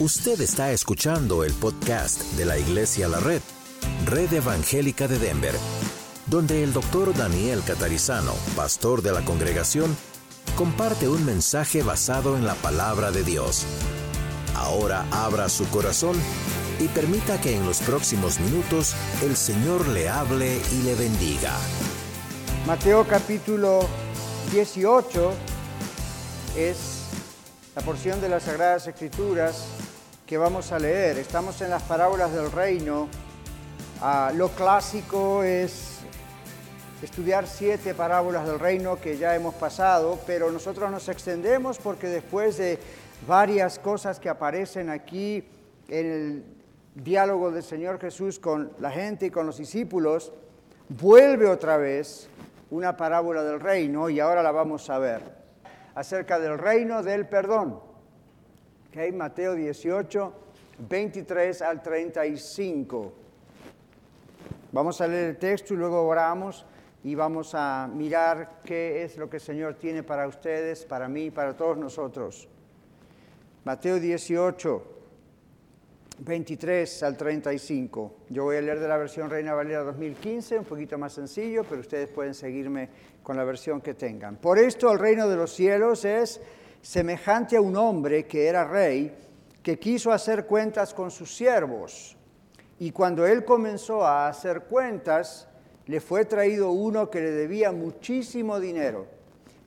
Usted está escuchando el podcast de la Iglesia La Red, Red Evangélica de Denver, donde el doctor Daniel Catarizano, pastor de la congregación, comparte un mensaje basado en la palabra de Dios. Ahora abra su corazón y permita que en los próximos minutos el Señor le hable y le bendiga. Mateo capítulo 18 es la porción de las Sagradas Escrituras vamos a leer. Estamos en las parábolas del reino. Ah, lo clásico es estudiar siete parábolas del reino que ya hemos pasado, pero nosotros nos extendemos porque después de varias cosas que aparecen aquí en el diálogo del Señor Jesús con la gente y con los discípulos, vuelve otra vez una parábola del reino y ahora la vamos a ver, acerca del reino del perdón. Mateo 18, 23 al 35. Vamos a leer el texto y luego oramos y vamos a mirar qué es lo que el Señor tiene para ustedes, para mí, para todos nosotros. Mateo 18, 23 al 35. Yo voy a leer de la versión Reina Valera 2015, un poquito más sencillo, pero ustedes pueden seguirme con la versión que tengan. Por esto el reino de los cielos es semejante a un hombre que era rey, que quiso hacer cuentas con sus siervos. Y cuando él comenzó a hacer cuentas, le fue traído uno que le debía muchísimo dinero.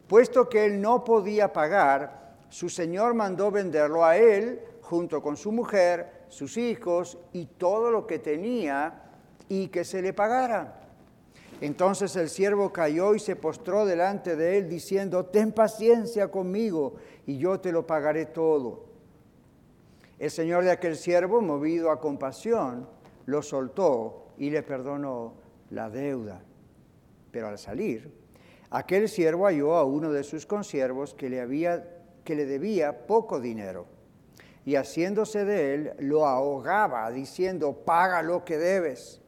Puesto que él no podía pagar, su señor mandó venderlo a él junto con su mujer, sus hijos y todo lo que tenía y que se le pagara. Entonces el siervo cayó y se postró delante de él diciendo, ten paciencia conmigo y yo te lo pagaré todo. El señor de aquel siervo, movido a compasión, lo soltó y le perdonó la deuda. Pero al salir, aquel siervo halló a uno de sus consiervos que le, había, que le debía poco dinero. Y haciéndose de él, lo ahogaba, diciendo, paga lo que debes.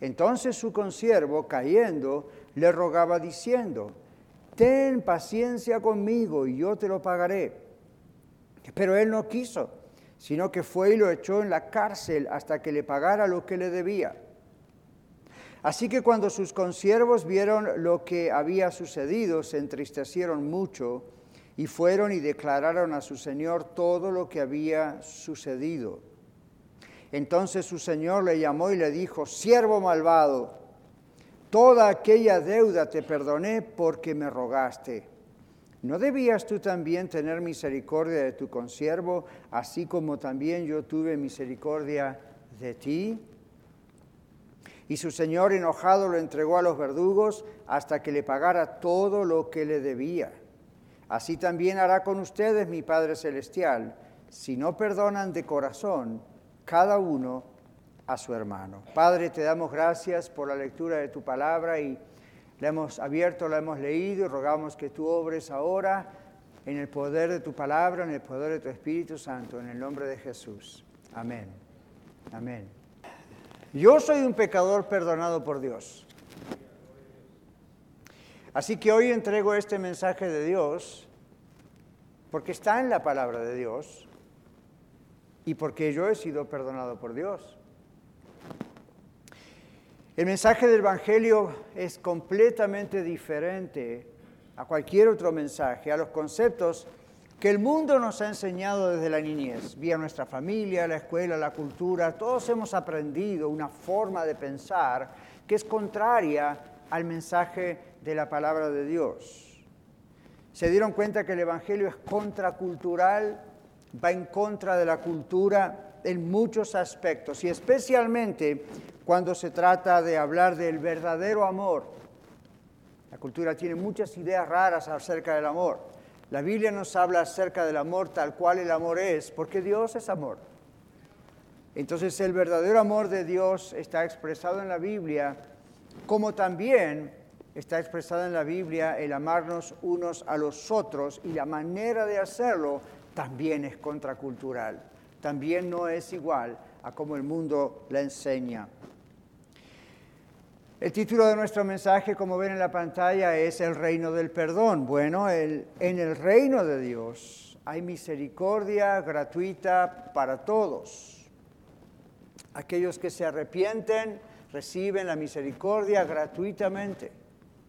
Entonces su consiervo, cayendo, le rogaba diciendo, ten paciencia conmigo y yo te lo pagaré. Pero él no quiso, sino que fue y lo echó en la cárcel hasta que le pagara lo que le debía. Así que cuando sus consiervos vieron lo que había sucedido, se entristecieron mucho y fueron y declararon a su señor todo lo que había sucedido. Entonces su señor le llamó y le dijo, siervo malvado, toda aquella deuda te perdoné porque me rogaste. ¿No debías tú también tener misericordia de tu consiervo, así como también yo tuve misericordia de ti? Y su señor enojado lo entregó a los verdugos hasta que le pagara todo lo que le debía. Así también hará con ustedes mi Padre Celestial, si no perdonan de corazón cada uno a su hermano. Padre, te damos gracias por la lectura de tu palabra y la hemos abierto, la hemos leído y rogamos que tú obres ahora en el poder de tu palabra, en el poder de tu Espíritu Santo, en el nombre de Jesús. Amén. Amén. Yo soy un pecador perdonado por Dios. Así que hoy entrego este mensaje de Dios porque está en la palabra de Dios y porque yo he sido perdonado por Dios. El mensaje del Evangelio es completamente diferente a cualquier otro mensaje, a los conceptos que el mundo nos ha enseñado desde la niñez, vía nuestra familia, la escuela, la cultura. Todos hemos aprendido una forma de pensar que es contraria al mensaje de la palabra de Dios. Se dieron cuenta que el Evangelio es contracultural va en contra de la cultura en muchos aspectos y especialmente cuando se trata de hablar del verdadero amor. La cultura tiene muchas ideas raras acerca del amor. La Biblia nos habla acerca del amor tal cual el amor es, porque Dios es amor. Entonces el verdadero amor de Dios está expresado en la Biblia, como también está expresado en la Biblia el amarnos unos a los otros y la manera de hacerlo también es contracultural, también no es igual a como el mundo la enseña. El título de nuestro mensaje, como ven en la pantalla, es El reino del perdón. Bueno, en el reino de Dios hay misericordia gratuita para todos. Aquellos que se arrepienten reciben la misericordia gratuitamente.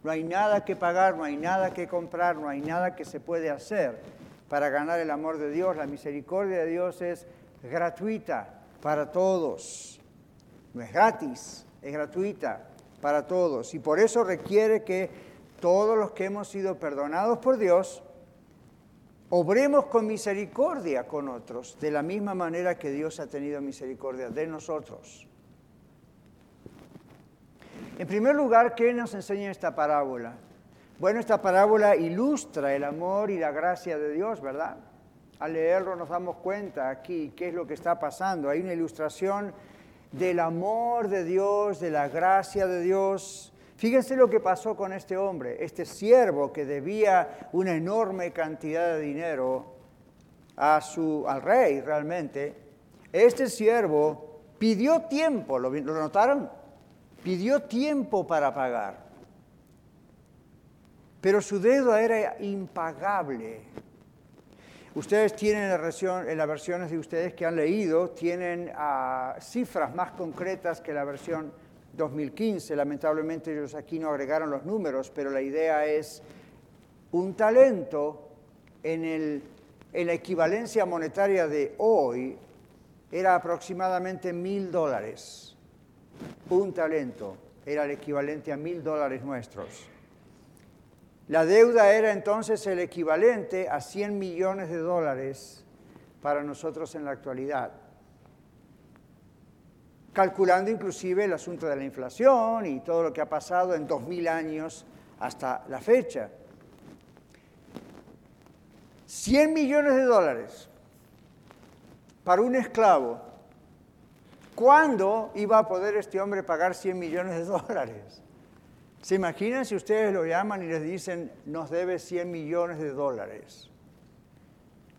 No hay nada que pagar, no hay nada que comprar, no hay nada que se puede hacer para ganar el amor de Dios. La misericordia de Dios es gratuita para todos. No es gratis, es gratuita para todos. Y por eso requiere que todos los que hemos sido perdonados por Dios, obremos con misericordia con otros, de la misma manera que Dios ha tenido misericordia de nosotros. En primer lugar, ¿qué nos enseña esta parábola? Bueno, esta parábola ilustra el amor y la gracia de Dios, ¿verdad? Al leerlo nos damos cuenta aquí qué es lo que está pasando. Hay una ilustración del amor de Dios, de la gracia de Dios. Fíjense lo que pasó con este hombre, este siervo que debía una enorme cantidad de dinero a su, al rey realmente. Este siervo pidió tiempo, ¿lo, lo notaron? Pidió tiempo para pagar. Pero su deuda era impagable. Ustedes tienen en, las versiones de ustedes que han leído, tienen ah, cifras más concretas que la versión 2015. Lamentablemente ellos aquí no agregaron los números, pero la idea es un talento en, en la equivalencia monetaria de hoy era aproximadamente mil dólares. Un talento era el equivalente a mil dólares nuestros. La deuda era entonces el equivalente a 100 millones de dólares para nosotros en la actualidad, calculando inclusive el asunto de la inflación y todo lo que ha pasado en 2000 años hasta la fecha. 100 millones de dólares para un esclavo. ¿Cuándo iba a poder este hombre pagar 100 millones de dólares? ¿Se imaginan si ustedes lo llaman y les dicen, nos debe 100 millones de dólares?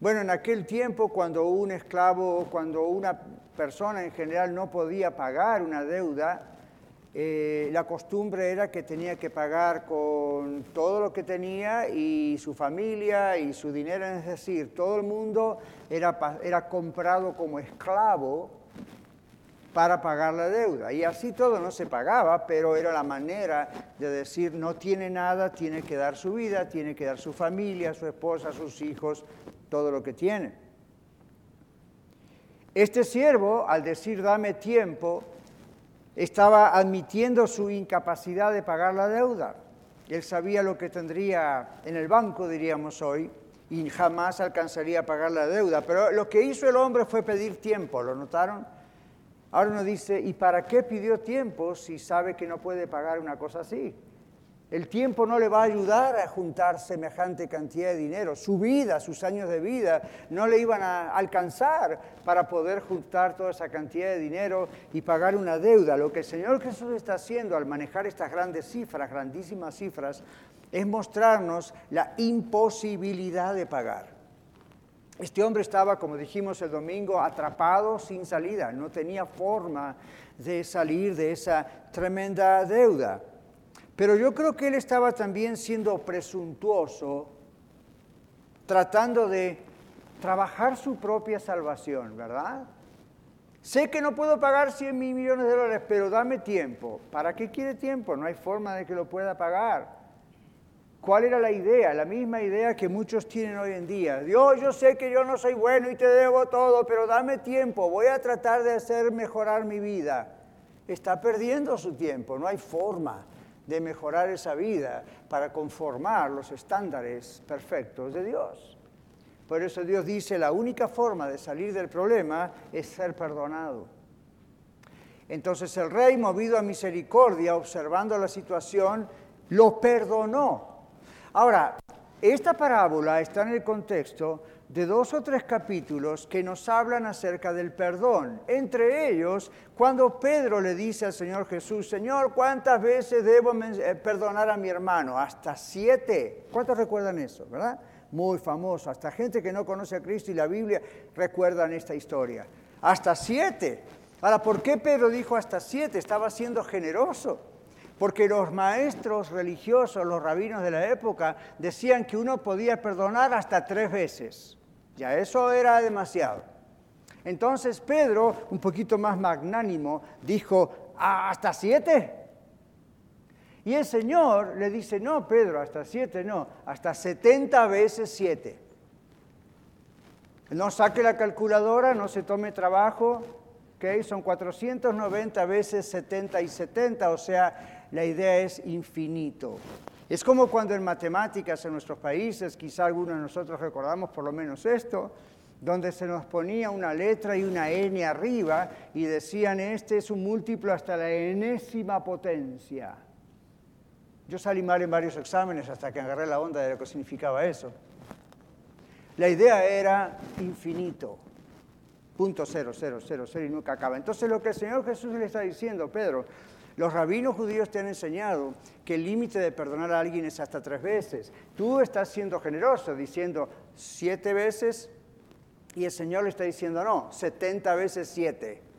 Bueno, en aquel tiempo cuando un esclavo, cuando una persona en general no podía pagar una deuda, eh, la costumbre era que tenía que pagar con todo lo que tenía y su familia y su dinero, es decir, todo el mundo era, era comprado como esclavo para pagar la deuda. Y así todo no se pagaba, pero era la manera de decir, no tiene nada, tiene que dar su vida, tiene que dar su familia, su esposa, sus hijos, todo lo que tiene. Este siervo, al decir dame tiempo, estaba admitiendo su incapacidad de pagar la deuda. Él sabía lo que tendría en el banco, diríamos hoy, y jamás alcanzaría a pagar la deuda. Pero lo que hizo el hombre fue pedir tiempo, ¿lo notaron? Ahora uno dice, ¿y para qué pidió tiempo si sabe que no puede pagar una cosa así? El tiempo no le va a ayudar a juntar semejante cantidad de dinero. Su vida, sus años de vida, no le iban a alcanzar para poder juntar toda esa cantidad de dinero y pagar una deuda. Lo que el Señor Jesús está haciendo al manejar estas grandes cifras, grandísimas cifras, es mostrarnos la imposibilidad de pagar. Este hombre estaba, como dijimos el domingo, atrapado sin salida, no tenía forma de salir de esa tremenda deuda. Pero yo creo que él estaba también siendo presuntuoso, tratando de trabajar su propia salvación, ¿verdad? Sé que no puedo pagar 100 mil millones de dólares, pero dame tiempo. ¿Para qué quiere tiempo? No hay forma de que lo pueda pagar. ¿Cuál era la idea? La misma idea que muchos tienen hoy en día. Dios, yo sé que yo no soy bueno y te debo todo, pero dame tiempo, voy a tratar de hacer mejorar mi vida. Está perdiendo su tiempo, no hay forma de mejorar esa vida para conformar los estándares perfectos de Dios. Por eso Dios dice, la única forma de salir del problema es ser perdonado. Entonces el rey, movido a misericordia, observando la situación, lo perdonó Ahora, esta parábola está en el contexto de dos o tres capítulos que nos hablan acerca del perdón. Entre ellos, cuando Pedro le dice al Señor Jesús, Señor, ¿cuántas veces debo eh, perdonar a mi hermano? Hasta siete. ¿Cuántos recuerdan eso, verdad? Muy famoso. Hasta gente que no conoce a Cristo y la Biblia recuerdan esta historia. Hasta siete. Ahora, ¿por qué Pedro dijo hasta siete? Estaba siendo generoso porque los maestros religiosos, los rabinos de la época, decían que uno podía perdonar hasta tres veces. Ya eso era demasiado. Entonces Pedro, un poquito más magnánimo, dijo, ¿hasta siete? Y el Señor le dice, no, Pedro, hasta siete no, hasta setenta veces siete. No saque la calculadora, no se tome trabajo, ¿ok? Son 490 veces 70 y 70, o sea, la idea es infinito. Es como cuando en matemáticas en nuestros países, quizá algunos de nosotros recordamos por lo menos esto, donde se nos ponía una letra y una n arriba y decían, este es un múltiplo hasta la enésima potencia. Yo salí mal en varios exámenes hasta que agarré la onda de lo que significaba eso. La idea era infinito, punto cero, cero, cero, cero y nunca acaba. Entonces lo que el Señor Jesús le está diciendo, Pedro, los rabinos judíos te han enseñado que el límite de perdonar a alguien es hasta tres veces. Tú estás siendo generoso diciendo siete veces y el Señor le está diciendo no, setenta veces siete.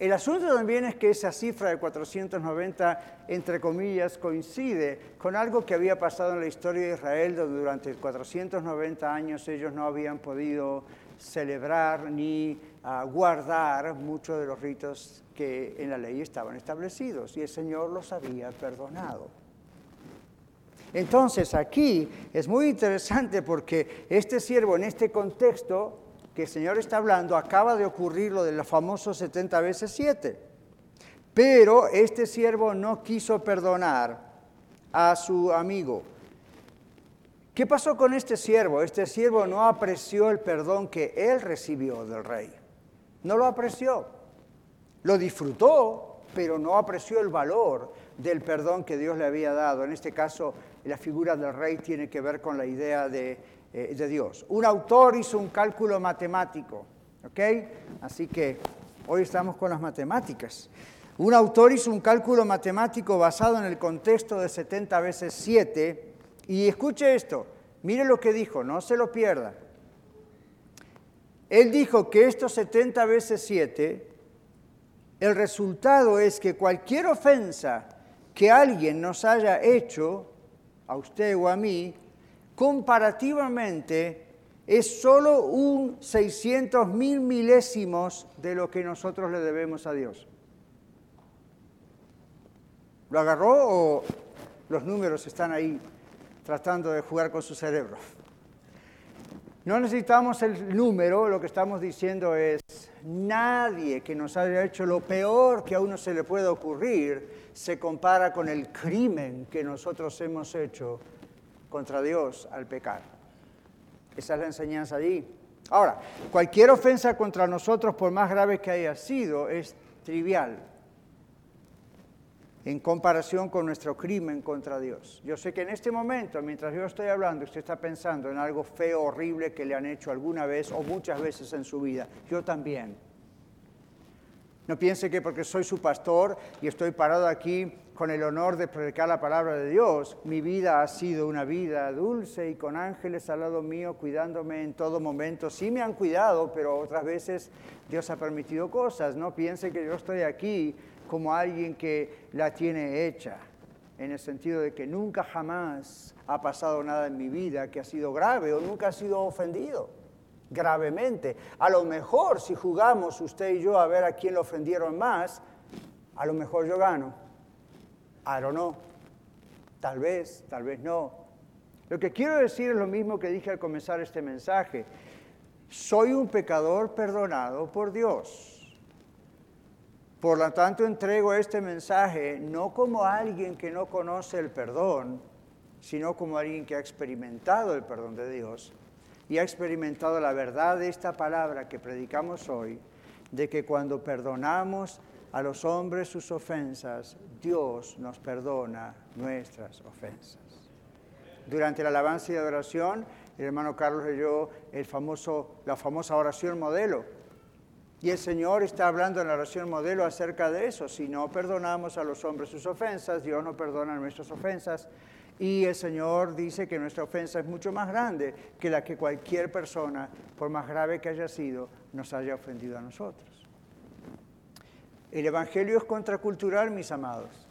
El asunto también es que esa cifra de 490, entre comillas, coincide con algo que había pasado en la historia de Israel, donde durante 490 años ellos no habían podido celebrar ni ah, guardar muchos de los ritos que en la ley estaban establecidos, y el Señor los había perdonado. Entonces aquí es muy interesante porque este siervo en este contexto que el Señor está hablando, acaba de ocurrir lo de los famosos 70 veces 7. Pero este siervo no quiso perdonar a su amigo. ¿Qué pasó con este siervo? Este siervo no apreció el perdón que él recibió del rey. No lo apreció. Lo disfrutó, pero no apreció el valor del perdón que Dios le había dado. En este caso, la figura del rey tiene que ver con la idea de eh, de Dios. Un autor hizo un cálculo matemático, ¿ok? Así que hoy estamos con las matemáticas. Un autor hizo un cálculo matemático basado en el contexto de 70 veces 7 y escuche esto, mire lo que dijo, no se lo pierda. Él dijo que estos 70 veces 7, el resultado es que cualquier ofensa que alguien nos haya hecho, a usted o a mí, comparativamente es solo un 600 mil milésimos de lo que nosotros le debemos a Dios. ¿Lo agarró o los números están ahí tratando de jugar con su cerebro? No necesitamos el número, lo que estamos diciendo es, nadie que nos haya hecho lo peor que a uno se le puede ocurrir se compara con el crimen que nosotros hemos hecho contra Dios al pecar. Esa es la enseñanza allí. Ahora, cualquier ofensa contra nosotros, por más grave que haya sido, es trivial en comparación con nuestro crimen contra Dios. Yo sé que en este momento, mientras yo estoy hablando, usted está pensando en algo feo, horrible que le han hecho alguna vez o muchas veces en su vida. Yo también. No piense que porque soy su pastor y estoy parado aquí con el honor de predicar la palabra de Dios, mi vida ha sido una vida dulce y con ángeles al lado mío cuidándome en todo momento. Sí me han cuidado, pero otras veces Dios ha permitido cosas. No piense que yo estoy aquí como alguien que la tiene hecha, en el sentido de que nunca jamás ha pasado nada en mi vida que ha sido grave o nunca ha sido ofendido gravemente. A lo mejor si jugamos usted y yo a ver a quién lo ofendieron más, a lo mejor yo gano I don't know. Tal vez, tal vez no. Lo que quiero decir es lo mismo que dije al comenzar este mensaje. Soy un pecador perdonado por Dios. Por lo tanto, entrego este mensaje no como alguien que no conoce el perdón, sino como alguien que ha experimentado el perdón de Dios y ha experimentado la verdad de esta palabra que predicamos hoy, de que cuando perdonamos a los hombres sus ofensas, Dios nos perdona nuestras ofensas. Durante la alabanza y adoración, el hermano Carlos leyó la famosa oración modelo. Y el Señor está hablando en la oración modelo acerca de eso. Si no perdonamos a los hombres sus ofensas, Dios no perdona nuestras ofensas. Y el Señor dice que nuestra ofensa es mucho más grande que la que cualquier persona, por más grave que haya sido, nos haya ofendido a nosotros. El Evangelio es contracultural, mis amados.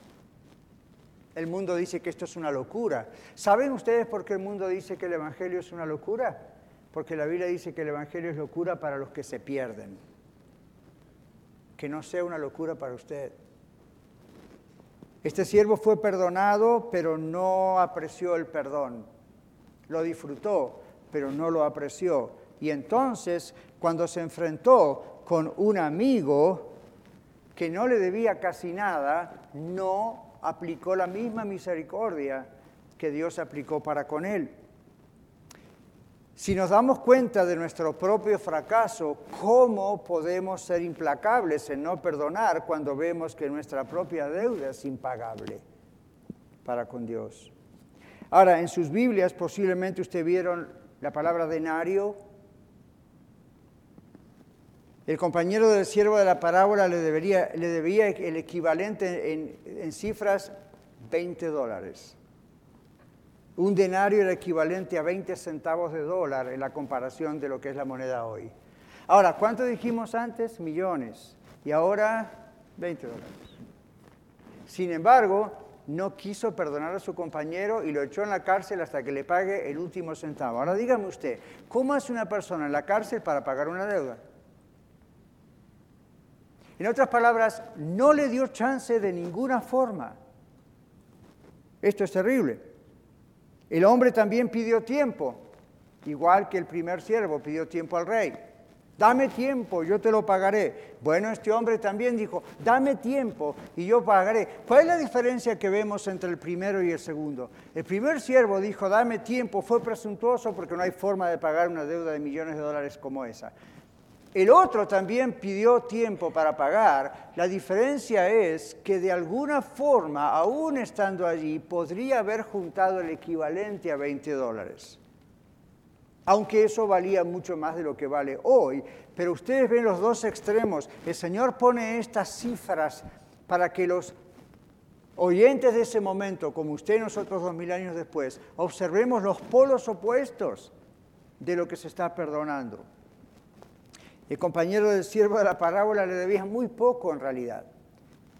El mundo dice que esto es una locura. ¿Saben ustedes por qué el mundo dice que el Evangelio es una locura? porque la Biblia dice que el Evangelio es locura para los que se pierden. Que no sea una locura para usted. Este siervo fue perdonado, pero no apreció el perdón. Lo disfrutó, pero no lo apreció. Y entonces, cuando se enfrentó con un amigo que no le debía casi nada, no aplicó la misma misericordia que Dios aplicó para con él. Si nos damos cuenta de nuestro propio fracaso, ¿cómo podemos ser implacables en no perdonar cuando vemos que nuestra propia deuda es impagable para con Dios? Ahora, en sus Biblias posiblemente usted vieron la palabra denario. El compañero del siervo de la parábola le, debería, debía el equivalente en, en cifras 20 dólares. Un denario era equivalente a 20 centavos de dólar en la comparación de lo que es la moneda hoy. Ahora, ¿cuánto dijimos antes? Millones. Y ahora 20 dólares. Sin embargo, no quiso perdonar a su compañero y lo echó en la cárcel hasta que le pague el último centavo. Ahora dígame usted, ¿cómo hace una persona en la cárcel para pagar una deuda? En otras palabras, no le dio chance de ninguna forma. Esto es terrible. El hombre también pidió tiempo, igual que el primer siervo pidió tiempo al rey. Dame tiempo, yo te lo pagaré. Bueno, este hombre también dijo, dame tiempo y yo pagaré. ¿Cuál es la diferencia que vemos entre el primero y el segundo? El primer siervo dijo, dame tiempo, fue presuntuoso porque no hay forma de pagar una deuda de millones de dólares como esa. El otro también pidió tiempo para pagar. La diferencia es que de alguna forma, aún estando allí, podría haber juntado el equivalente a 20 dólares. Aunque eso valía mucho más de lo que vale hoy. Pero ustedes ven los dos extremos. El Señor pone estas cifras para que los oyentes de ese momento, como usted y nosotros dos mil años después, observemos los polos opuestos de lo que se está perdonando. El compañero del siervo de la parábola le debía muy poco en realidad.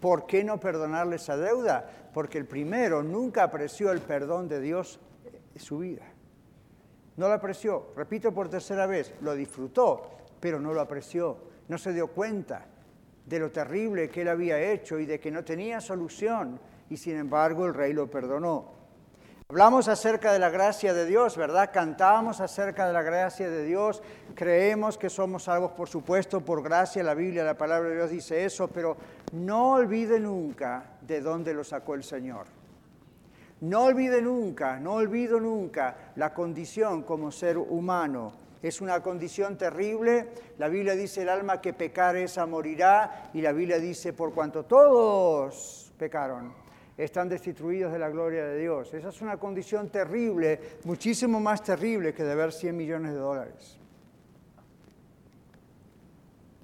¿Por qué no perdonarle esa deuda? Porque el primero nunca apreció el perdón de Dios en su vida. No lo apreció, repito por tercera vez, lo disfrutó, pero no lo apreció, no se dio cuenta de lo terrible que él había hecho y de que no tenía solución, y sin embargo el rey lo perdonó. Hablamos acerca de la gracia de Dios, ¿verdad? Cantamos acerca de la gracia de Dios, creemos que somos salvos, por supuesto, por gracia, la Biblia, la palabra de Dios dice eso, pero no olvide nunca de dónde lo sacó el Señor. No olvide nunca, no olvido nunca la condición como ser humano. Es una condición terrible. La Biblia dice el alma que pecar esa morirá y la Biblia dice por cuanto todos pecaron están destituidos de la gloria de Dios. Esa es una condición terrible, muchísimo más terrible que deber 100 millones de dólares.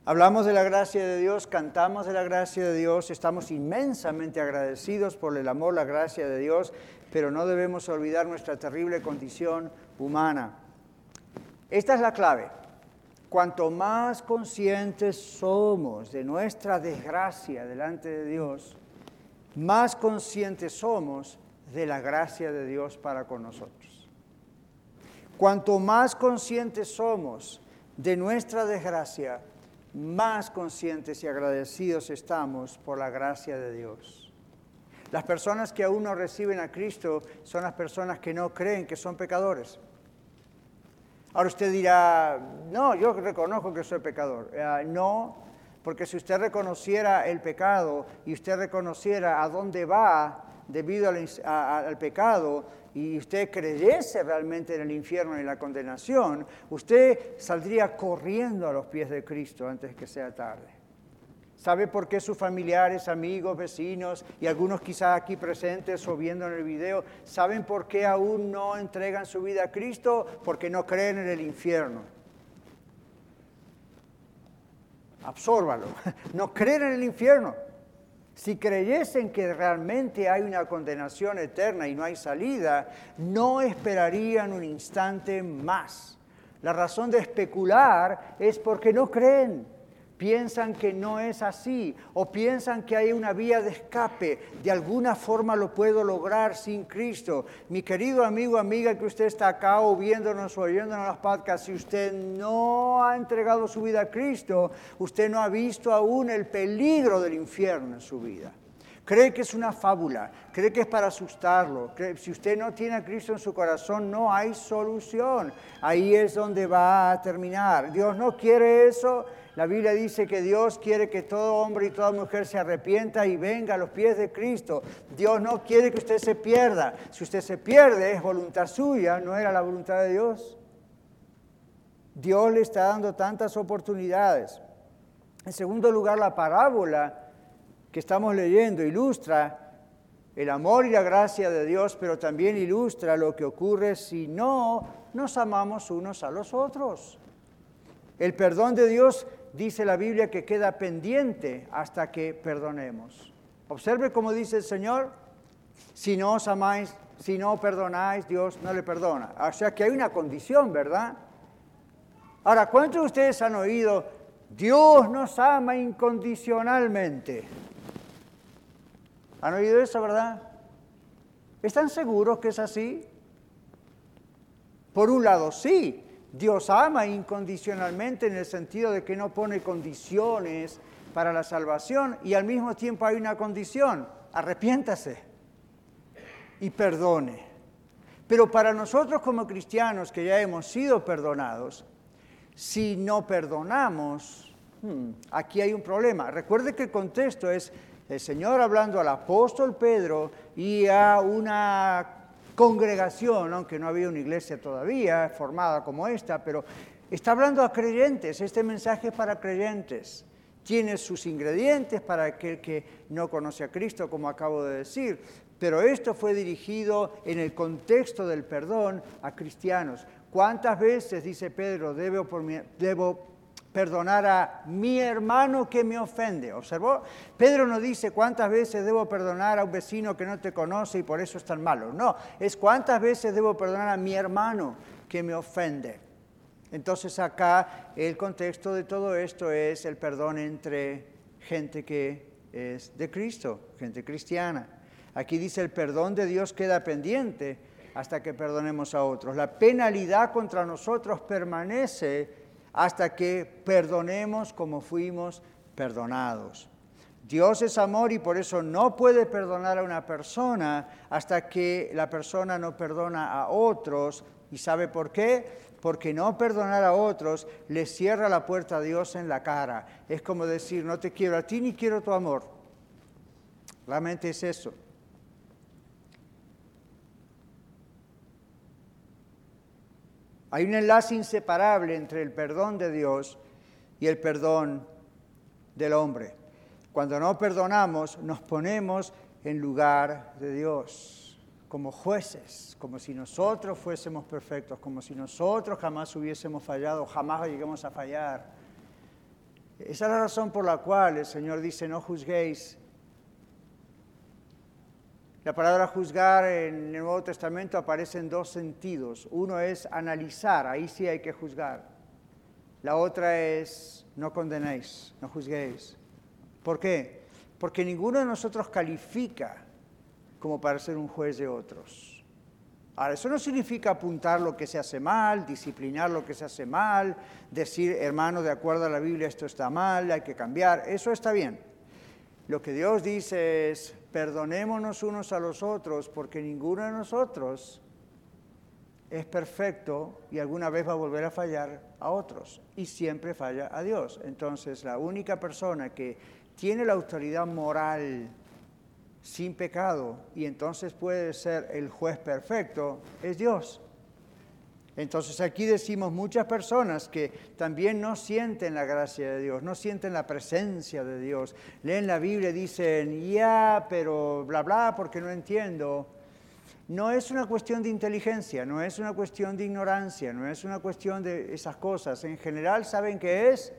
Hablamos de la gracia de Dios, cantamos de la gracia de Dios, estamos inmensamente agradecidos por el amor, la gracia de Dios, pero no debemos olvidar nuestra terrible condición humana. Esta es la clave. Cuanto más conscientes somos de nuestra desgracia delante de Dios, más conscientes somos de la gracia de Dios para con nosotros. Cuanto más conscientes somos de nuestra desgracia, más conscientes y agradecidos estamos por la gracia de Dios. Las personas que aún no reciben a Cristo son las personas que no creen que son pecadores. Ahora usted dirá, no, yo reconozco que soy pecador. Eh, no, porque si usted reconociera el pecado y usted reconociera a dónde va debido al, pecado y usted creyese realmente en el infierno y la condenación, usted saldría corriendo a los pies de Cristo antes que sea tarde. ¿Sabe por qué sus familiares, amigos, vecinos y algunos quizás aquí presentes o viendo en el video, saben por qué aún no entregan su vida a Cristo? Porque no creen en el infierno. Absórbalo. No creer en el infierno. Si creyesen que realmente hay una condenación eterna y no hay salida, no esperarían un instante más. La razón de especular es porque no creen. Piensan que no es así o piensan que hay una vía de escape. De alguna forma lo puedo lograr sin Cristo. Mi querido amigo, amiga que usted está acá o viéndonos o oyéndonos las podcasts, si usted no ha entregado su vida a Cristo, usted no ha visto aún el peligro del infierno en su vida. Cree que es una fábula, cree que es para asustarlo. si usted no tiene a Cristo en su corazón, no hay solución. Ahí es donde va a terminar. Dios no quiere eso. La Biblia dice que Dios quiere que todo hombre y toda mujer se arrepienta y venga a los pies de Cristo. Dios no quiere que usted se pierda. Si usted se pierde es voluntad suya, no era la voluntad de Dios. Dios le está dando tantas oportunidades. En segundo lugar, la parábola que estamos leyendo ilustra el amor y la gracia de Dios, pero también ilustra lo que ocurre si no nos amamos unos a los otros. El perdón de Dios dice la Biblia que queda pendiente hasta que perdonemos. Observe cómo dice el Señor, si no os amáis, si no perdonáis, Dios no le perdona. O sea que hay una condición, ¿verdad? Ahora, ¿cuántos de ustedes han oído, Dios nos ama incondicionalmente? ¿Han oído eso, verdad? ¿Están seguros que es así? Por un lado, sí, Dios ama incondicionalmente en el sentido de que no pone condiciones para la salvación y al mismo tiempo hay una condición, arrepiéntase y perdone. Pero para nosotros como cristianos que ya hemos sido perdonados, si no perdonamos, hmm, aquí hay un problema. Recuerde que el contexto es el Señor hablando al apóstol Pedro y a una congregación, aunque no había una iglesia todavía formada como esta, pero está hablando a creyentes, este mensaje es para creyentes. Tiene sus ingredientes para aquel que no conoce a Cristo, como acabo de decir, pero esto fue dirigido en el contexto del perdón a cristianos. ¿Cuántas veces, dice Pedro, debo, perdonar a mi hermano que me ofende. ¿Observó? Pedro no dice cuántas veces debo perdonar a un vecino que no te conoce y por eso es tan malo. No, es cuántas veces debo perdonar a mi hermano que me ofende. Entonces acá el contexto de todo esto es el perdón entre gente que es de Cristo, gente cristiana. Aquí dice el perdón de Dios queda pendiente hasta que perdonemos a otros. La penalidad contra nosotros permanece hasta que perdonemos como fuimos perdonados. Dios es amor y por eso no puede perdonar a una persona hasta que la persona no perdona a otros. ¿Y sabe por qué? Porque no perdonar a otros le cierra la puerta a Dios en la cara. Es como decir, no te quiero a ti ni quiero tu amor. Realmente es eso. Hay un enlace inseparable entre el perdón de Dios y el perdón del hombre. Cuando no perdonamos, nos ponemos en lugar de Dios, como jueces, como si nosotros fuésemos perfectos, como si nosotros jamás hubiésemos fallado, jamás lleguemos a fallar. Esa es la razón por la cual el Señor dice, no juzguéis la palabra juzgar en el Nuevo Testamento aparece en dos sentidos. Uno es analizar, ahí sí hay que juzgar. La otra es no condenéis, no juzguéis. ¿Por qué? Porque ninguno de nosotros califica como para ser un juez de otros. Ahora, eso no significa apuntar lo que se hace mal, disciplinar lo que se hace mal, decir, hermano, de acuerdo a la Biblia esto está mal, hay que cambiar, eso está bien. Lo que Dios dice es, perdonémonos unos a los otros porque ninguno de nosotros es perfecto y alguna vez va a volver a fallar a otros y siempre falla a Dios. Entonces la única persona que tiene la autoridad moral sin pecado y entonces puede ser el juez perfecto es Dios. Entonces aquí decimos muchas personas que también no sienten la gracia de Dios, no sienten la presencia de Dios. Leen la Biblia y dicen, ya, pero bla, bla, porque no entiendo. No es una cuestión de inteligencia, no es una cuestión de ignorancia, no es una cuestión de esas cosas. En general, ¿saben qué es?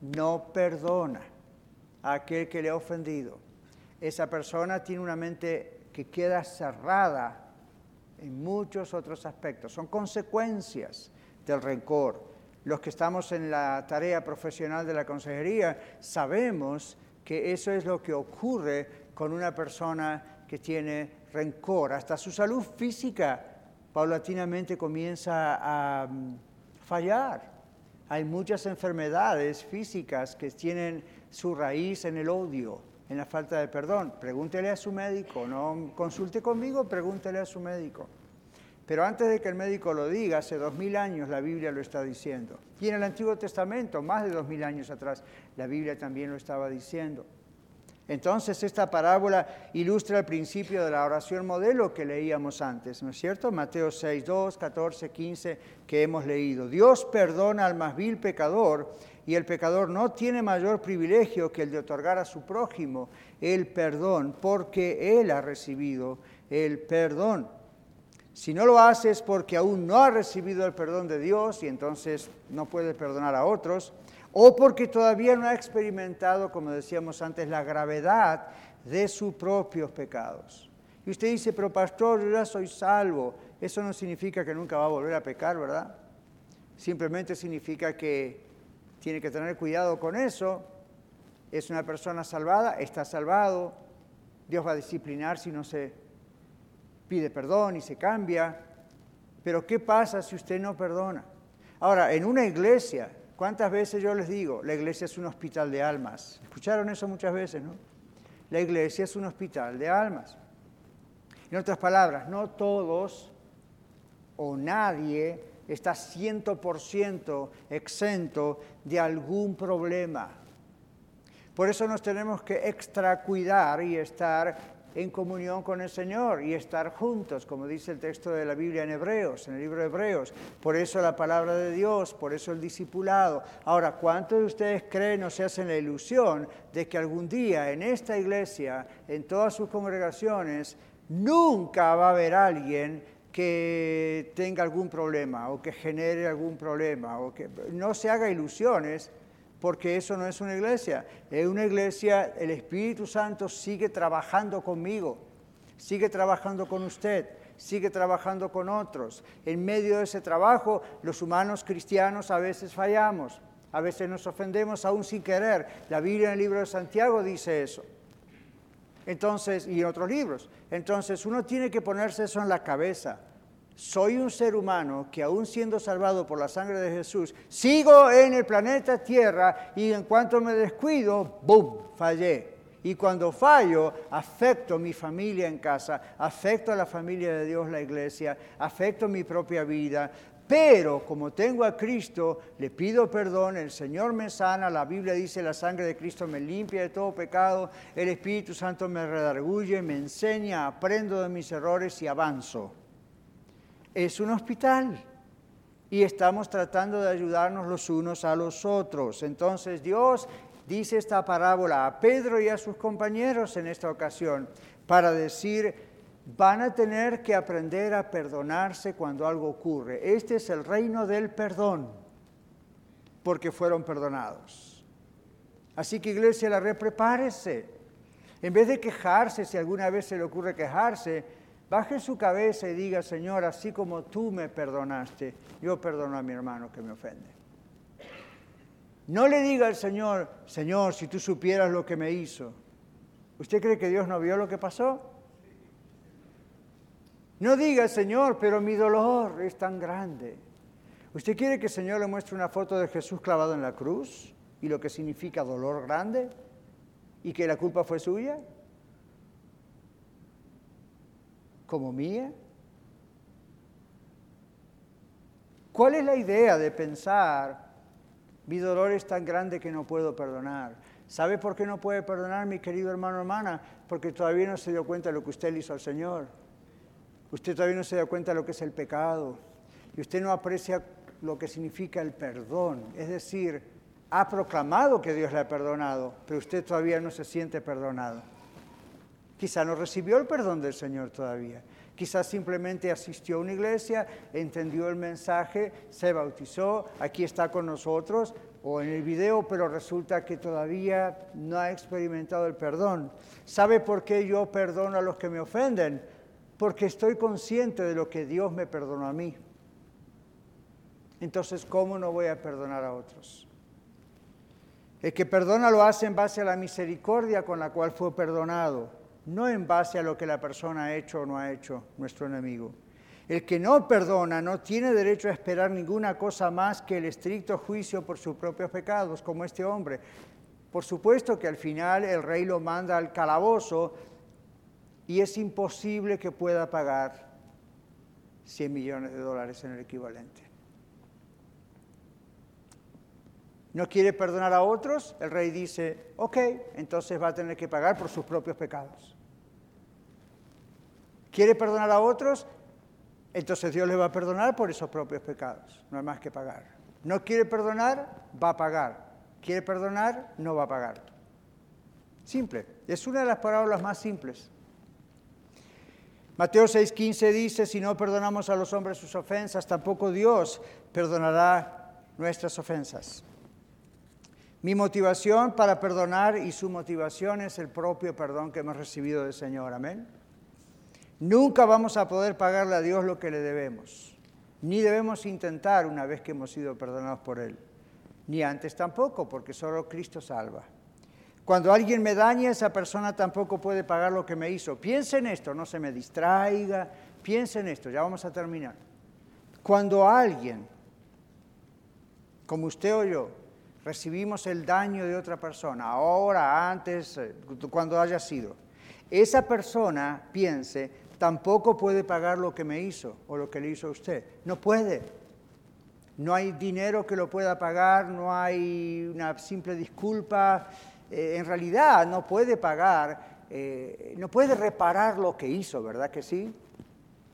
No perdona a aquel que le ha ofendido. Esa persona tiene una mente que queda cerrada en muchos otros aspectos. Son consecuencias del rencor. Los que estamos en la tarea profesional de la consejería sabemos que eso es lo que ocurre con una persona que tiene rencor. Hasta su salud física paulatinamente comienza a mm, fallar. Hay muchas enfermedades físicas que tienen su raíz en el odio, en la falta de perdón. Pregúntele a su médico, no consulte conmigo, pregúntele a su médico. Pero antes de que el médico lo diga, hace dos mil años la Biblia lo está diciendo. Y en el Antiguo Testamento, más de dos mil años atrás, la Biblia también lo estaba diciendo. Entonces esta parábola ilustra el principio de la oración modelo que leíamos antes, ¿no es cierto? Mateo 6, 2, 14, 15 que hemos leído. Dios perdona al más vil pecador y el pecador no tiene mayor privilegio que el de otorgar a su prójimo el perdón porque él ha recibido el perdón. Si no lo haces porque aún no ha recibido el perdón de Dios y entonces no puede perdonar a otros, o porque todavía no ha experimentado, como decíamos antes, la gravedad de sus propios pecados. Y usted dice, pero pastor, yo ya soy salvo. Eso no significa que nunca va a volver a pecar, ¿verdad? Simplemente significa que tiene que tener cuidado con eso. Es una persona salvada, está salvado. Dios va a disciplinar si no se pide perdón y se cambia, pero ¿qué pasa si usted no perdona? Ahora, en una iglesia, ¿cuántas veces yo les digo? La iglesia es un hospital de almas. ¿Escucharon eso muchas veces, no? La iglesia es un hospital de almas. En otras palabras, no todos o nadie está 100% exento de algún problema. Por eso nos tenemos que extra cuidar y estar en comunión con el Señor y estar juntos, como dice el texto de la Biblia en Hebreos, en el libro de Hebreos. Por eso la palabra de Dios, por eso el discipulado. Ahora, ¿cuántos de ustedes creen o se hacen la ilusión de que algún día en esta iglesia, en todas sus congregaciones, nunca va a haber alguien que tenga algún problema o que genere algún problema o que no se haga ilusiones porque eso no es una iglesia. Es una iglesia, el Espíritu Santo sigue trabajando conmigo, sigue trabajando con usted, sigue trabajando con otros. En medio de ese trabajo, los humanos cristianos a veces fallamos, a veces nos ofendemos aún sin querer. La Biblia en el libro de Santiago dice eso. Entonces, y en otros libros. Entonces, uno tiene que ponerse eso en la cabeza soy un ser humano que aún siendo salvado por la sangre de Jesús, sigo en el planeta Tierra y en cuanto me descuido, ¡boom!, fallé. Y cuando fallo, afecto mi familia en casa, afecto a la familia de Dios, la iglesia, afecto mi propia vida. Pero como tengo a Cristo, le pido perdón, el Señor me sana, la Biblia dice la sangre de Cristo me limpia de todo pecado, el Espíritu Santo me redarguye, me enseña, aprendo de mis errores y avanzo es un hospital y estamos tratando de ayudarnos los unos a los otros. Entonces Dios dice esta parábola a Pedro y a sus compañeros en esta ocasión para decir, van a tener que aprender a perdonarse cuando algo ocurre. Este es el reino del perdón, porque fueron perdonados. Así que iglesia, la reprepárese. En vez de quejarse, si alguna vez se le ocurre quejarse, Baje su cabeza y diga, Señor, así como tú me perdonaste, yo perdono a mi hermano que me ofende. No le diga al Señor, Señor, si tú supieras lo que me hizo. ¿Usted cree que Dios no vio lo que pasó? No diga, Señor, pero mi dolor es tan grande. ¿Usted quiere que el Señor le muestre una foto de Jesús clavado en la cruz y lo que significa dolor grande y que la culpa fue suya? Como mía? ¿Cuál es la idea de pensar, mi dolor es tan grande que no puedo perdonar? ¿Sabe por qué no puede perdonar, mi querido hermano hermana? Porque todavía no se dio cuenta de lo que usted le hizo al Señor. Usted todavía no se dio cuenta de lo que es el pecado. Y usted no aprecia lo que significa el perdón. Es decir, ha proclamado que Dios le ha perdonado, pero usted todavía no se siente perdonado. Quizá no recibió el perdón del Señor todavía. Quizás simplemente asistió a una iglesia, entendió el mensaje, se bautizó, aquí está con nosotros o en el video, pero resulta que todavía no ha experimentado el perdón. ¿Sabe por qué yo perdono a los que me ofenden? Porque estoy consciente de lo que Dios me perdonó a mí. entonces ¿cómo no voy a perdonar a otros? El que perdona lo hace en base a la misericordia con la cual fue perdonado, no en base a lo que la persona ha hecho o no ha hecho nuestro enemigo. El que no perdona no tiene derecho a esperar ninguna cosa más que el estricto juicio por sus propios pecados, como este hombre. Por supuesto que al final el rey lo manda al calabozo y es imposible que pueda pagar 100 millones de dólares en el equivalente. ¿No quiere perdonar a otros? El rey dice, ok, entonces va a tener que pagar por sus propios pecados. ¿Quiere perdonar a otros? entonces Dios le va a perdonar por esos propios pecados. No hay más que pagar. No quiere perdonar, va a pagar. Quiere perdonar, no va a pagar. Simple. Es una de las parábolas más simples. Mateo 6:15 dice, si no perdonamos a los hombres sus ofensas, tampoco Dios perdonará nuestras ofensas. Mi motivación para perdonar y su motivación es el propio perdón que hemos recibido del Señor. Amén. Nunca vamos a poder pagarle a Dios lo que le debemos, ni debemos intentar una vez que hemos sido perdonados por Él, ni antes tampoco, porque solo Cristo salva. Cuando alguien me daña, esa persona tampoco puede pagar lo que me hizo. Piense en esto, no se me distraiga, piense en esto, ya vamos a terminar. Cuando alguien, como usted o yo, recibimos el daño de otra persona, ahora, antes, eh, cuando haya sido, esa persona piense, tampoco puede pagar lo que me hizo o lo que le hizo a usted. No puede. No hay dinero que lo pueda pagar, no hay una simple disculpa. Eh, en realidad no puede pagar, eh, no puede reparar lo que hizo, ¿verdad que sí?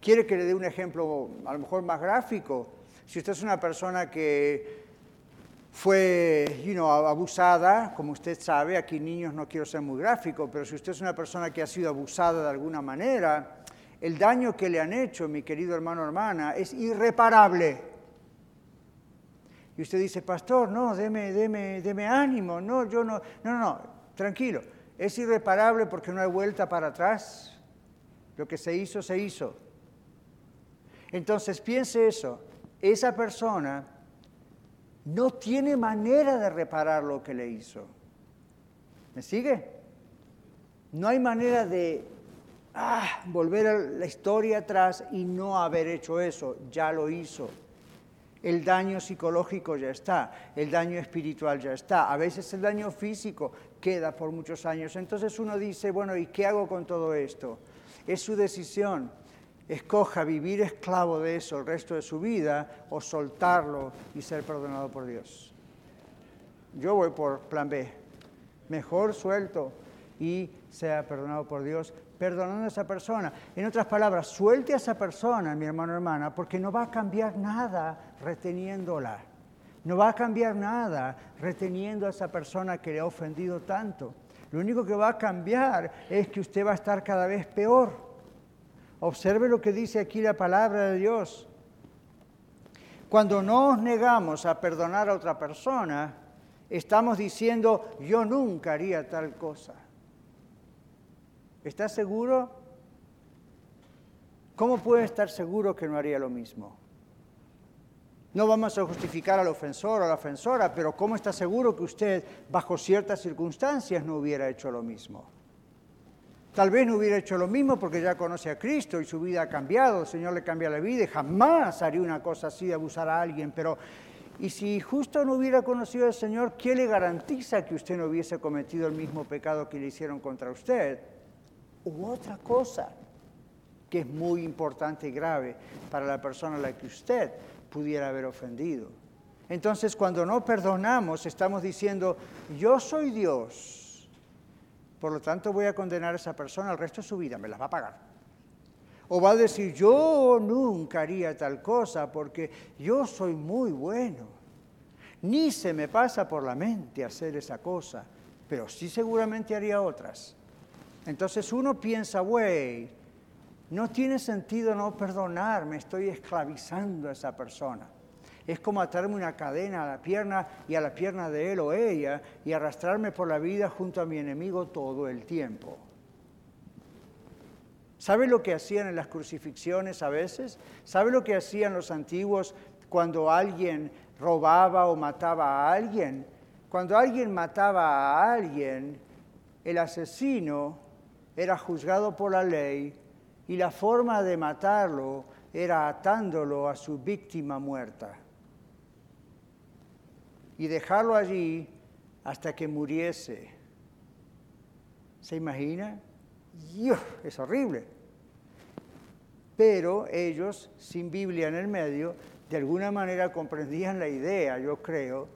¿Quiere que le dé un ejemplo a lo mejor más gráfico? Si usted es una persona que fue you abusada, como usted sabe, aquí niños no quiero ser muy gráfico, pero si usted es una persona que ha sido abusada de alguna manera, el daño que le han hecho, mi querido hermano hermana, es irreparable. Y usted dice, pastor, no, deme, deme, deme ánimo, no, yo no, no, no, tranquilo, es irreparable porque no hay vuelta para atrás. Lo que se hizo, se hizo. Entonces piense eso, esa persona no tiene manera de reparar lo que le hizo. ¿Me sigue? No hay manera de ah, volver a la historia atrás y no haber hecho eso, ya lo hizo. El daño psicológico ya está, el daño espiritual ya está, a veces el daño físico queda por muchos años. Entonces uno dice, bueno, ¿y qué hago con todo esto? Es su decisión. Escoja vivir esclavo de eso el resto de su vida o soltarlo y ser perdonado por Dios. Yo voy por plan B. Mejor suelto y sea perdonado por Dios perdonando a esa persona. En otras palabras, suelte a esa persona, mi hermano hermana, porque no va a cambiar nada reteniéndola. No va a cambiar nada reteniendo a esa persona que le ha ofendido tanto. Lo único que va a cambiar es que usted va a estar cada vez peor. Observe lo que dice aquí la palabra de Dios. Cuando nos negamos a perdonar a otra persona, estamos diciendo, yo nunca haría tal cosa. ¿Está seguro? ¿Cómo puede estar seguro que no haría lo mismo? No vamos a justificar al ofensor o a la ofensora, pero ¿cómo está seguro que usted, bajo ciertas circunstancias, no hubiera hecho lo mismo? Tal vez no hubiera hecho lo mismo porque ya conoce a Cristo y su vida ha cambiado, el Señor le cambia la vida y jamás haría una cosa así de abusar a alguien, pero ¿y si justo no hubiera conocido al Señor, qué le garantiza que usted no hubiese cometido el mismo pecado que le hicieron contra usted? U otra cosa que es muy importante y grave para la persona a la que usted pudiera haber ofendido. Entonces, cuando no perdonamos, estamos diciendo, yo soy Dios, por lo tanto voy a condenar a esa persona el resto de su vida, me la va a pagar. O va a decir, yo nunca haría tal cosa porque yo soy muy bueno. Ni se me pasa por la mente hacer esa cosa, pero sí seguramente haría otras. Entonces uno piensa, güey, no tiene sentido no perdonar, me estoy esclavizando a esa persona. Es como atarme una cadena a la pierna y a la pierna de él o ella y arrastrarme por la vida junto a mi enemigo todo el tiempo. ¿Sabe lo que hacían en las crucifixiones a veces? ¿Sabe lo que hacían los antiguos cuando alguien robaba o mataba a alguien. Cuando alguien mataba a alguien, el asesino era juzgado por la ley y la forma de matarlo era atándolo a su víctima muerta y dejarlo allí hasta que muriese. ¿Se imagina? Es horrible. Pero ellos, sin Biblia en el medio, de alguna manera comprendían la idea, yo creo,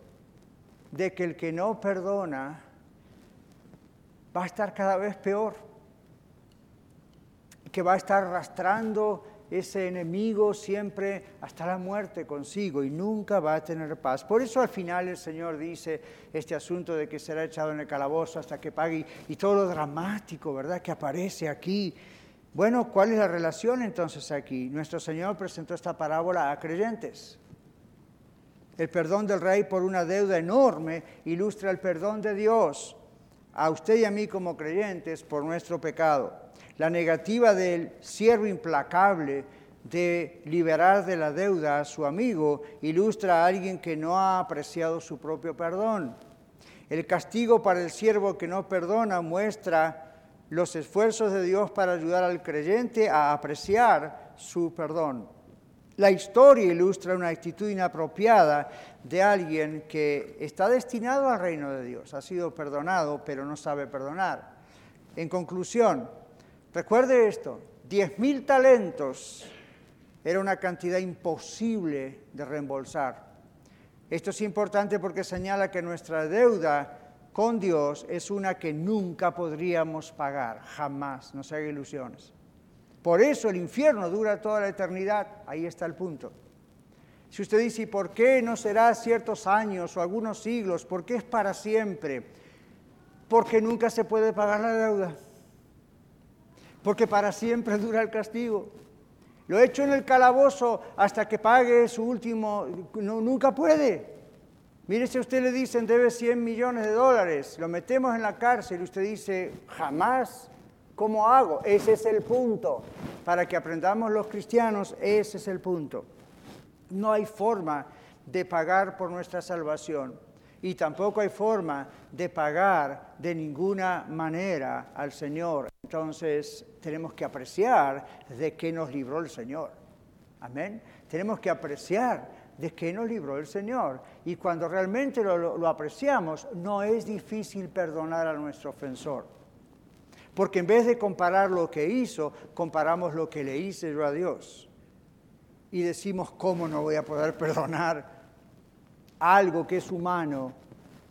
de que el que no perdona va a estar cada vez peor, que va a estar arrastrando ese enemigo siempre hasta la muerte consigo y nunca va a tener paz. Por eso al final el Señor dice este asunto de que será echado en el calabozo hasta que pague y todo lo dramático, ¿verdad?, que aparece aquí. Bueno, ¿cuál es la relación entonces aquí? Nuestro Señor presentó esta parábola a creyentes. El perdón del rey por una deuda enorme ilustra el perdón de Dios a usted y a mí como creyentes por nuestro pecado. La negativa del siervo implacable de liberar de la deuda a su amigo ilustra a alguien que no ha apreciado su propio perdón. El castigo para el siervo que no perdona muestra los esfuerzos de Dios para ayudar al creyente a apreciar su perdón. La historia ilustra una actitud inapropiada de alguien que está destinado al reino de Dios, ha sido perdonado, pero no sabe perdonar. En conclusión, recuerde esto, 10.000 talentos era una cantidad imposible de reembolsar. Esto es importante porque señala que nuestra deuda con Dios es una que nunca podríamos pagar, jamás, no se haga ilusiones. Por eso el infierno dura toda la eternidad, ahí está el punto. Si usted dice, ¿y por qué no será ciertos años o algunos siglos? ¿Por qué es para siempre? Porque nunca se puede pagar la deuda. Porque para siempre dura el castigo. Lo hecho en el calabozo hasta que pague su último, nunca puede. Mire, si a usted le dicen debe 100 millones de dólares, lo metemos en la cárcel y usted dice, jamás, ¿cómo hago? Ese es el punto. Para que aprendamos los cristianos, ese es el punto. No hay forma de pagar por nuestra salvación y tampoco hay forma de pagar de ninguna manera al Señor. Entonces tenemos que apreciar de qué nos libró el Señor. Amén. Tenemos que apreciar de qué nos libró el Señor. Y cuando realmente lo, apreciamos, no es difícil perdonar a nuestro ofensor. Porque en vez de comparar lo que hizo, comparamos lo que le hice yo a Dios. Y decimos, ¿cómo no voy a poder perdonar algo que es humano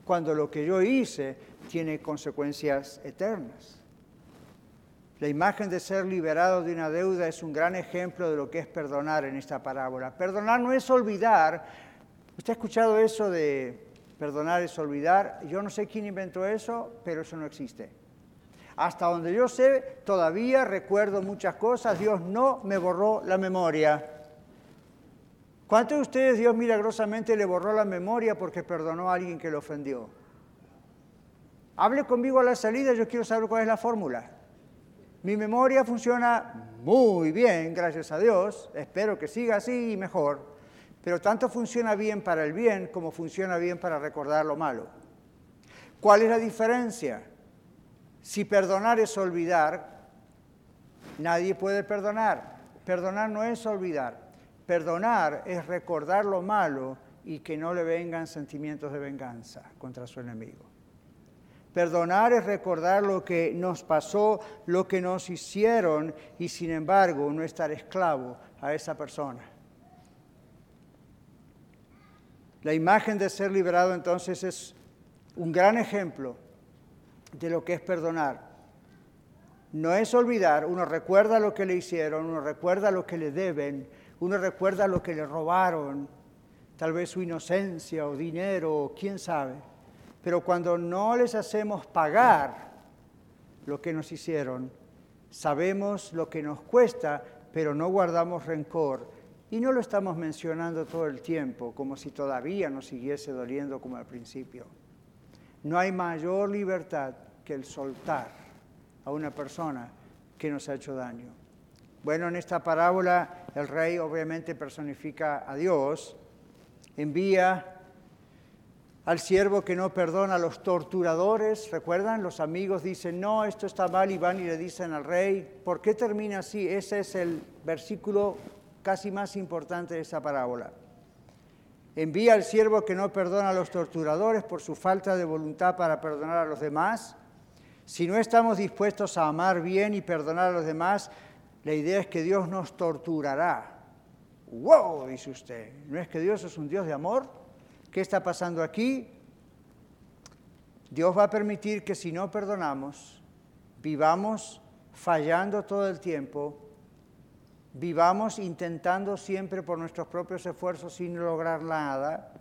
cuando lo que yo hice tiene consecuencias eternas? La imagen de ser liberado de una deuda es un gran ejemplo de lo que es perdonar en esta parábola. Perdonar no es olvidar. ¿Usted ha escuchado eso de perdonar es olvidar? Yo no sé quién inventó eso, pero eso no existe. Hasta donde yo sé, todavía recuerdo muchas cosas. Dios no me borró la memoria. ¿Cuántos de ustedes Dios milagrosamente le borró la memoria porque perdonó a alguien que le ofendió? Hable conmigo a la salida, yo quiero saber cuál es la fórmula. Mi memoria funciona muy bien, gracias a Dios. Espero que siga así y mejor. Pero tanto funciona bien para el bien como funciona bien para recordar lo malo. ¿Cuál es la diferencia? Si perdonar es olvidar, nadie puede perdonar. Perdonar no es olvidar. Perdonar es recordar lo malo y que no le vengan sentimientos de venganza contra su enemigo. Perdonar es recordar lo que nos pasó, lo que nos hicieron y sin embargo no estar esclavo a esa persona. La imagen de ser liberado entonces es un gran ejemplo de lo que es perdonar. No es olvidar, uno recuerda lo que le hicieron, uno recuerda lo que le deben, uno recuerda lo que le robaron, tal vez su inocencia o dinero, quién sabe pero cuando no les hacemos pagar lo que nos hicieron, sabemos lo que nos cuesta, pero no guardamos rencor. Y no lo estamos mencionando todo el tiempo, como si todavía nos siguiese doliendo como al principio. No hay mayor libertad que el soltar a una persona que nos ha hecho daño. Bueno, en esta parábola el rey obviamente personifica a Dios, envía al siervo que no perdona a los torturadores. ¿Recuerdan? Los amigos dicen, no, esto está mal y van y le dicen al rey. ¿Por qué termina así? Ese es el versículo casi más importante de esa parábola. Envía al siervo que no perdona a los torturadores por su falta de voluntad para perdonar a los demás. Si no estamos dispuestos a amar bien y perdonar a los demás, la idea es que Dios nos torturará. ¡Wow! dice usted. ¿No es que Dios es un Dios de amor? ¿Qué está pasando aquí? Dios va a permitir que si no perdonamos, vivamos fallando todo el tiempo, vivamos intentando siempre por nuestros propios esfuerzos sin lograr nada,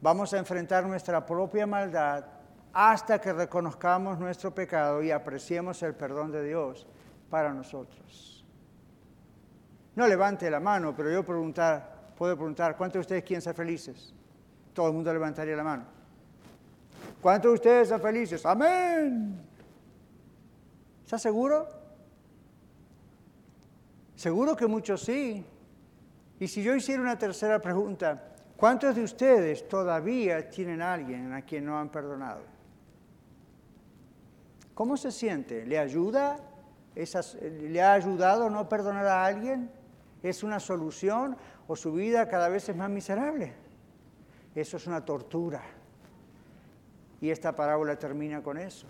vamos a enfrentar nuestra propia maldad hasta que reconozcamos nuestro pecado y apreciemos el perdón de Dios para nosotros. No levante la mano, pero yo preguntar, puedo preguntar, ¿cuántos de ustedes quieren ser felices? Todo el mundo levantaría la mano. ¿Cuántos de ustedes son felices? Amén. ¿Estás seguro? Seguro que muchos sí. Y si yo hiciera una tercera pregunta, ¿cuántos de ustedes todavía tienen a alguien a quien no han perdonado? ¿Cómo se siente? ¿Le ayuda? ¿Le ha ayudado no perdonar a alguien? ¿Es una solución o su vida cada vez es más miserable? Eso es una tortura. Y esta parábola termina con eso.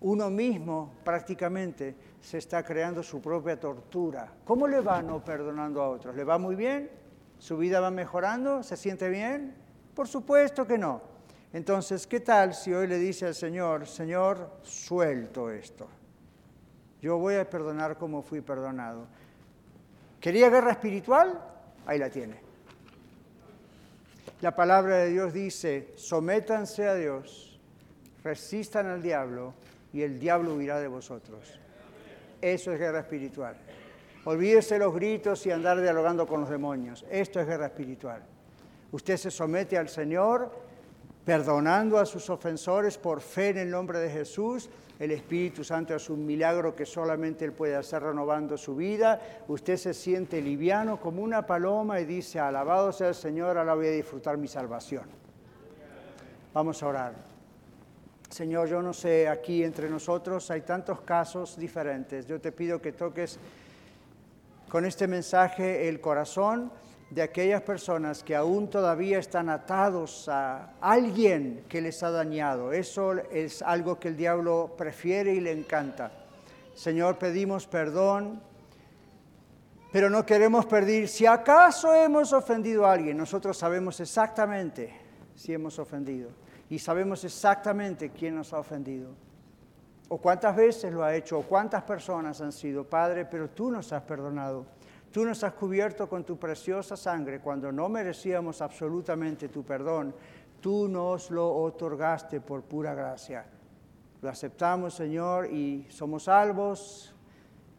Uno mismo prácticamente se está creando su propia tortura. ¿Cómo le va no perdonando a otros? ¿Le va muy bien? ¿Su vida va mejorando? ¿Se siente bien? Por supuesto que no. Entonces, ¿qué tal si hoy le dice al Señor, Señor, suelto esto? Yo voy a perdonar como fui perdonado. ¿Quería guerra espiritual? Ahí la tiene. La palabra de Dios dice, sométanse a Dios, resistan al diablo y el diablo huirá de vosotros. Eso es guerra espiritual. Olvídese los gritos y andar dialogando con los demonios. Esto es guerra espiritual. Usted se somete al Señor, perdonando a sus ofensores por fe en el nombre de Jesús el Espíritu Santo es un milagro que solamente Él puede hacer renovando su vida. Usted se siente liviano como una paloma y dice, alabado sea el Señor, ahora voy a disfrutar mi salvación. Vamos a orar. Señor, yo no sé, aquí entre nosotros hay tantos casos diferentes. Yo te pido que toques con este mensaje el corazón de aquellas personas que aún todavía están atados a alguien que les ha dañado. Eso es algo que el diablo prefiere y le encanta. Señor, pedimos perdón, pero no queremos pedir si acaso hemos ofendido a alguien. Nosotros sabemos exactamente si hemos ofendido y sabemos exactamente quién nos ha ofendido. O cuántas veces lo ha hecho, o cuántas personas han sido, Padre, pero tú nos has perdonado. Tú nos has cubierto con tu preciosa sangre cuando no merecíamos absolutamente tu perdón. Tú nos lo otorgaste por pura gracia. Lo aceptamos, Señor, y somos salvos.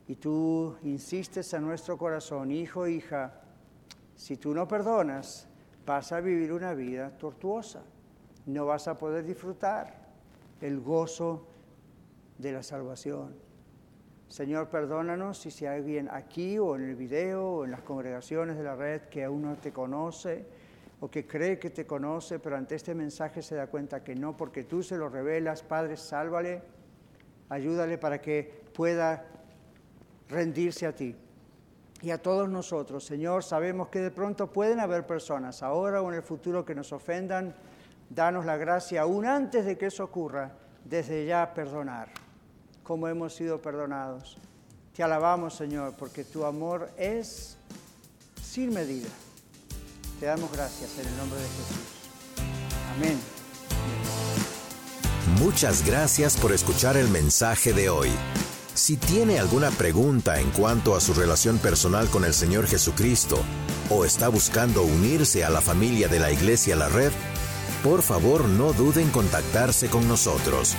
Y tú insistes en nuestro corazón, hijo, hija, si tú no perdonas, vas a vivir una vida tortuosa. No vas a poder disfrutar el gozo de la salvación. Señor, perdónanos si, si hay alguien aquí o en el video o en las congregaciones de la red que aún no te conoce o que cree que te conoce, pero ante este mensaje se da cuenta que no, porque tú se lo revelas. Padre, sálvale, ayúdale para que pueda rendirse a ti. Y a todos nosotros, Señor, sabemos que de pronto pueden haber personas, ahora o en el futuro, que nos ofendan. Danos la gracia, aún antes de que eso ocurra, desde ya perdonar como hemos sido perdonados. Te alabamos, Señor, porque tu amor es sin medida. Te damos gracias en el nombre de Jesús. Amén. Muchas gracias por escuchar el mensaje de hoy. Si tiene alguna pregunta en cuanto a su relación personal con el Señor Jesucristo o está buscando unirse a la familia de la Iglesia La Red, por favor no duden en contactarse con nosotros.